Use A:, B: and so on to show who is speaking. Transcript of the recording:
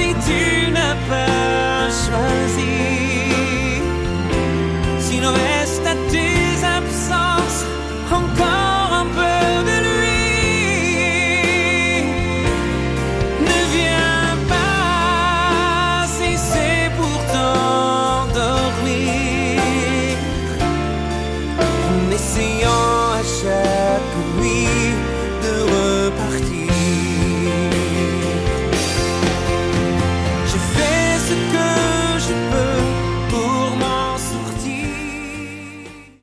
A: si tu n'as pas choisi. S'il reste à tes absences encore un peu de lui, ne viens pas si c'est pour t'endormir. En essayant